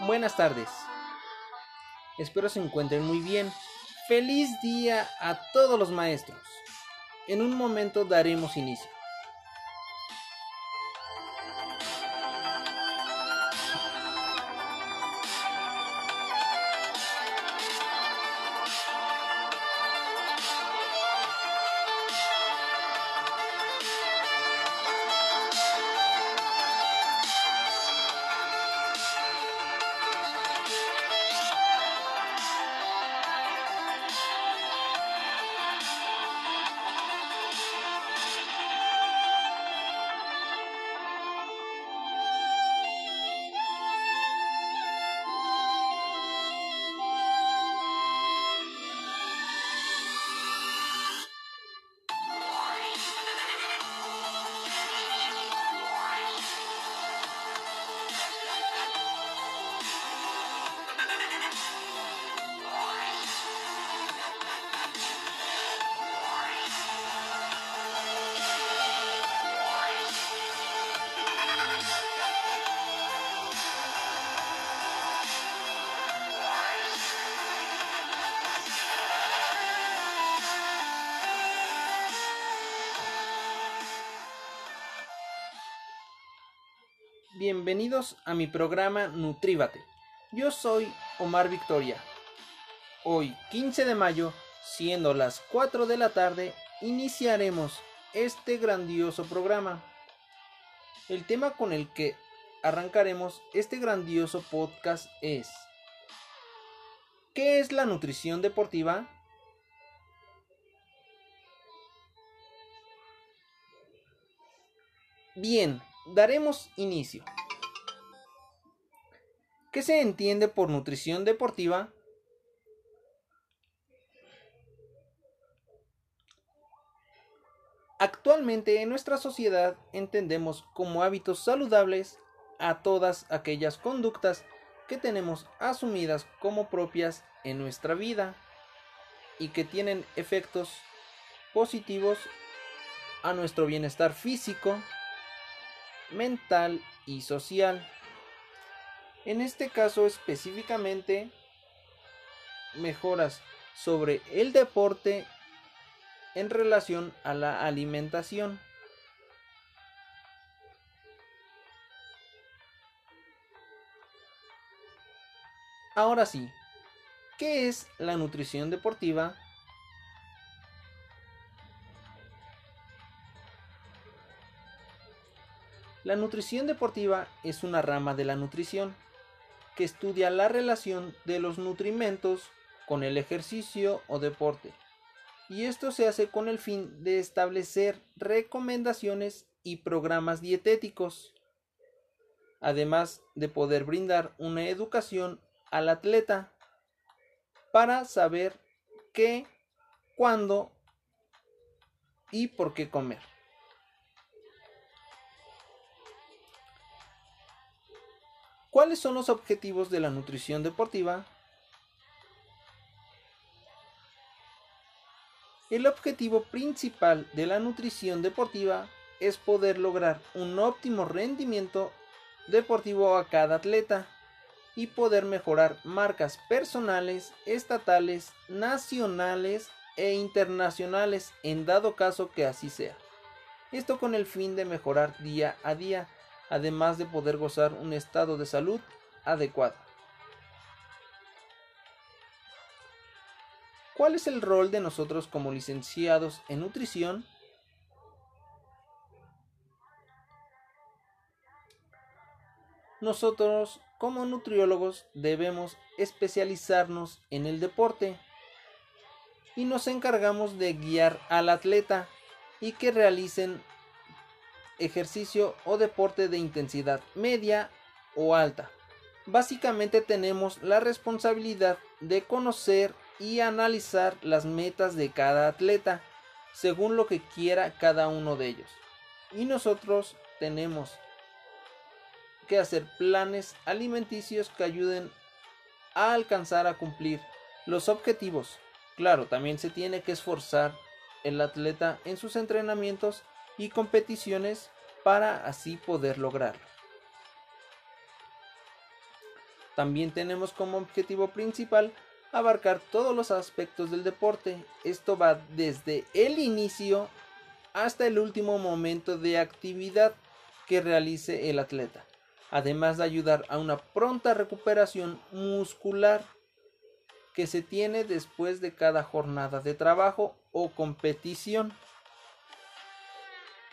Buenas tardes. Espero se encuentren muy bien. Feliz día a todos los maestros. En un momento daremos inicio. Bienvenidos a mi programa Nutríbate. Yo soy Omar Victoria. Hoy, 15 de mayo, siendo las 4 de la tarde, iniciaremos este grandioso programa. El tema con el que arrancaremos este grandioso podcast es ¿Qué es la nutrición deportiva? Bien, daremos inicio. ¿Qué se entiende por nutrición deportiva? Actualmente en nuestra sociedad entendemos como hábitos saludables a todas aquellas conductas que tenemos asumidas como propias en nuestra vida y que tienen efectos positivos a nuestro bienestar físico, mental y social. En este caso específicamente, mejoras sobre el deporte en relación a la alimentación. Ahora sí, ¿qué es la nutrición deportiva? La nutrición deportiva es una rama de la nutrición que estudia la relación de los nutrimentos con el ejercicio o deporte, y esto se hace con el fin de establecer recomendaciones y programas dietéticos, además de poder brindar una educación al atleta para saber qué, cuándo y por qué comer. ¿Cuáles son los objetivos de la nutrición deportiva? El objetivo principal de la nutrición deportiva es poder lograr un óptimo rendimiento deportivo a cada atleta y poder mejorar marcas personales, estatales, nacionales e internacionales en dado caso que así sea. Esto con el fin de mejorar día a día además de poder gozar un estado de salud adecuado. ¿Cuál es el rol de nosotros como licenciados en nutrición? Nosotros como nutriólogos debemos especializarnos en el deporte y nos encargamos de guiar al atleta y que realicen ejercicio o deporte de intensidad media o alta. Básicamente tenemos la responsabilidad de conocer y analizar las metas de cada atleta según lo que quiera cada uno de ellos. Y nosotros tenemos que hacer planes alimenticios que ayuden a alcanzar a cumplir los objetivos. Claro, también se tiene que esforzar el atleta en sus entrenamientos y competiciones para así poder lograrlo. También tenemos como objetivo principal abarcar todos los aspectos del deporte. Esto va desde el inicio hasta el último momento de actividad que realice el atleta, además de ayudar a una pronta recuperación muscular que se tiene después de cada jornada de trabajo o competición.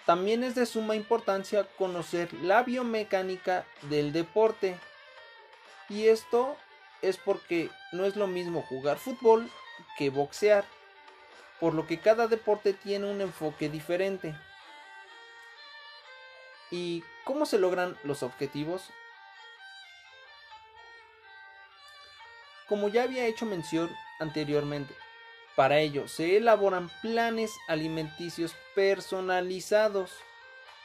También es de suma importancia conocer la biomecánica del deporte. Y esto es porque no es lo mismo jugar fútbol que boxear, por lo que cada deporte tiene un enfoque diferente. ¿Y cómo se logran los objetivos? Como ya había hecho mención anteriormente, para ello se elaboran planes alimenticios personalizados.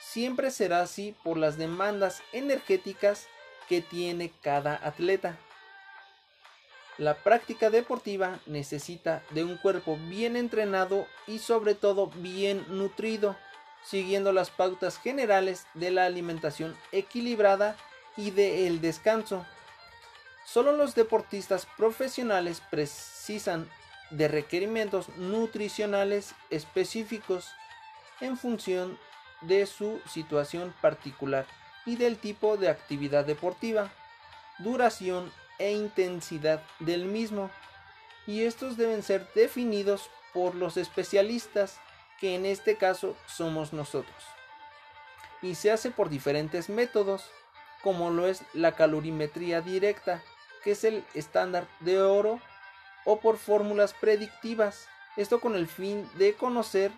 Siempre será así por las demandas energéticas que tiene cada atleta. La práctica deportiva necesita de un cuerpo bien entrenado y sobre todo bien nutrido, siguiendo las pautas generales de la alimentación equilibrada y del descanso. Solo los deportistas profesionales precisan de requerimientos nutricionales específicos en función de su situación particular y del tipo de actividad deportiva, duración e intensidad del mismo, y estos deben ser definidos por los especialistas, que en este caso somos nosotros. Y se hace por diferentes métodos, como lo es la calorimetría directa, que es el estándar de oro o por fórmulas predictivas, esto con el fin de conocer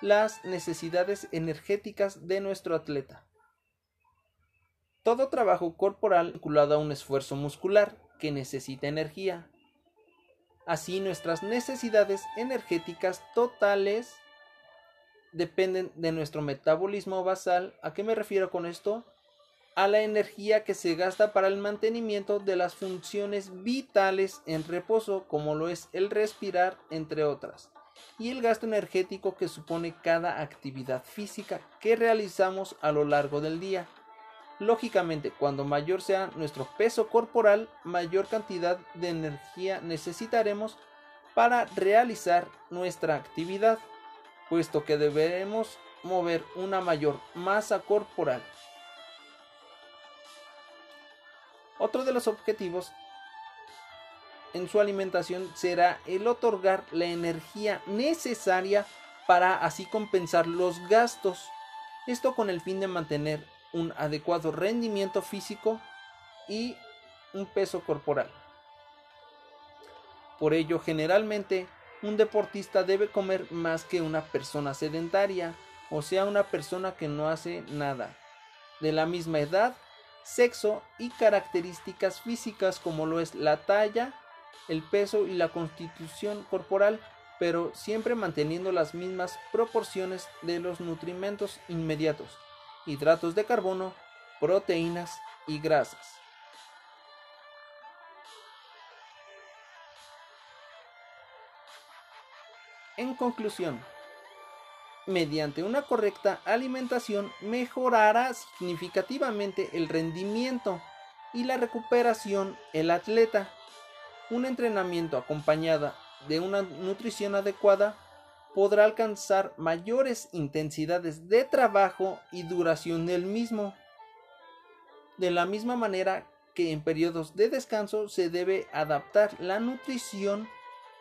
las necesidades energéticas de nuestro atleta. Todo trabajo corporal vinculado a un esfuerzo muscular que necesita energía. Así nuestras necesidades energéticas totales dependen de nuestro metabolismo basal. ¿A qué me refiero con esto? A la energía que se gasta para el mantenimiento de las funciones vitales en reposo, como lo es el respirar, entre otras, y el gasto energético que supone cada actividad física que realizamos a lo largo del día. Lógicamente, cuando mayor sea nuestro peso corporal, mayor cantidad de energía necesitaremos para realizar nuestra actividad, puesto que deberemos mover una mayor masa corporal. Otro de los objetivos en su alimentación será el otorgar la energía necesaria para así compensar los gastos. Esto con el fin de mantener un adecuado rendimiento físico y un peso corporal. Por ello, generalmente, un deportista debe comer más que una persona sedentaria, o sea, una persona que no hace nada, de la misma edad sexo y características físicas como lo es la talla, el peso y la constitución corporal, pero siempre manteniendo las mismas proporciones de los nutrimentos inmediatos, hidratos de carbono, proteínas y grasas. En conclusión, mediante una correcta alimentación mejorará significativamente el rendimiento y la recuperación el atleta. Un entrenamiento acompañado de una nutrición adecuada podrá alcanzar mayores intensidades de trabajo y duración del mismo. De la misma manera que en periodos de descanso se debe adaptar la nutrición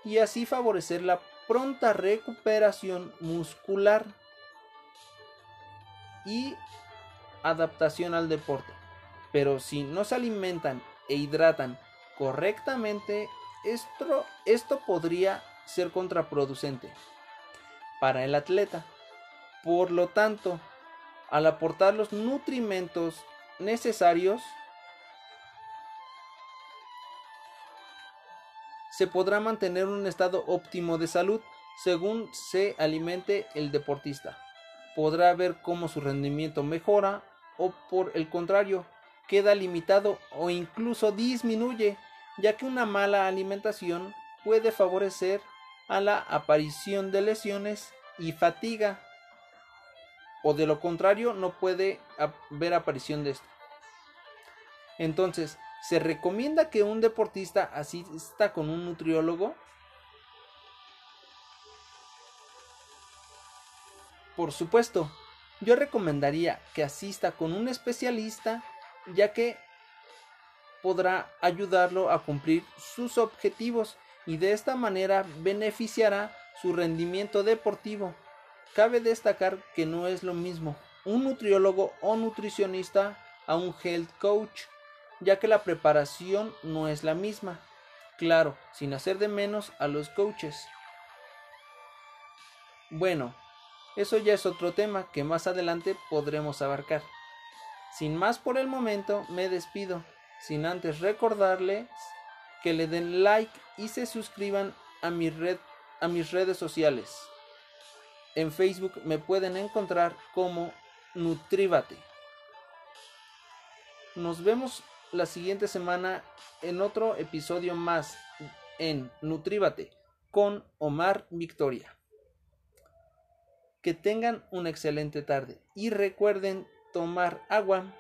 y así favorecer la pronta recuperación muscular y adaptación al deporte. Pero si no se alimentan e hidratan correctamente, esto, esto podría ser contraproducente para el atleta. Por lo tanto, al aportar los nutrimentos necesarios, se podrá mantener un estado óptimo de salud según se alimente el deportista. Podrá ver cómo su rendimiento mejora o por el contrario queda limitado o incluso disminuye, ya que una mala alimentación puede favorecer a la aparición de lesiones y fatiga o de lo contrario no puede haber aparición de esto. Entonces, ¿Se recomienda que un deportista asista con un nutriólogo? Por supuesto, yo recomendaría que asista con un especialista ya que podrá ayudarlo a cumplir sus objetivos y de esta manera beneficiará su rendimiento deportivo. Cabe destacar que no es lo mismo un nutriólogo o nutricionista a un health coach, ya que la preparación no es la misma. Claro, sin hacer de menos a los coaches. Bueno, eso ya es otro tema que más adelante podremos abarcar. Sin más por el momento, me despido, sin antes recordarles que le den like y se suscriban a, red, a mis redes sociales. En Facebook me pueden encontrar como Nutrívate. Nos vemos la siguiente semana en otro episodio más en Nutrívate con Omar Victoria. Que tengan una excelente tarde y recuerden tomar agua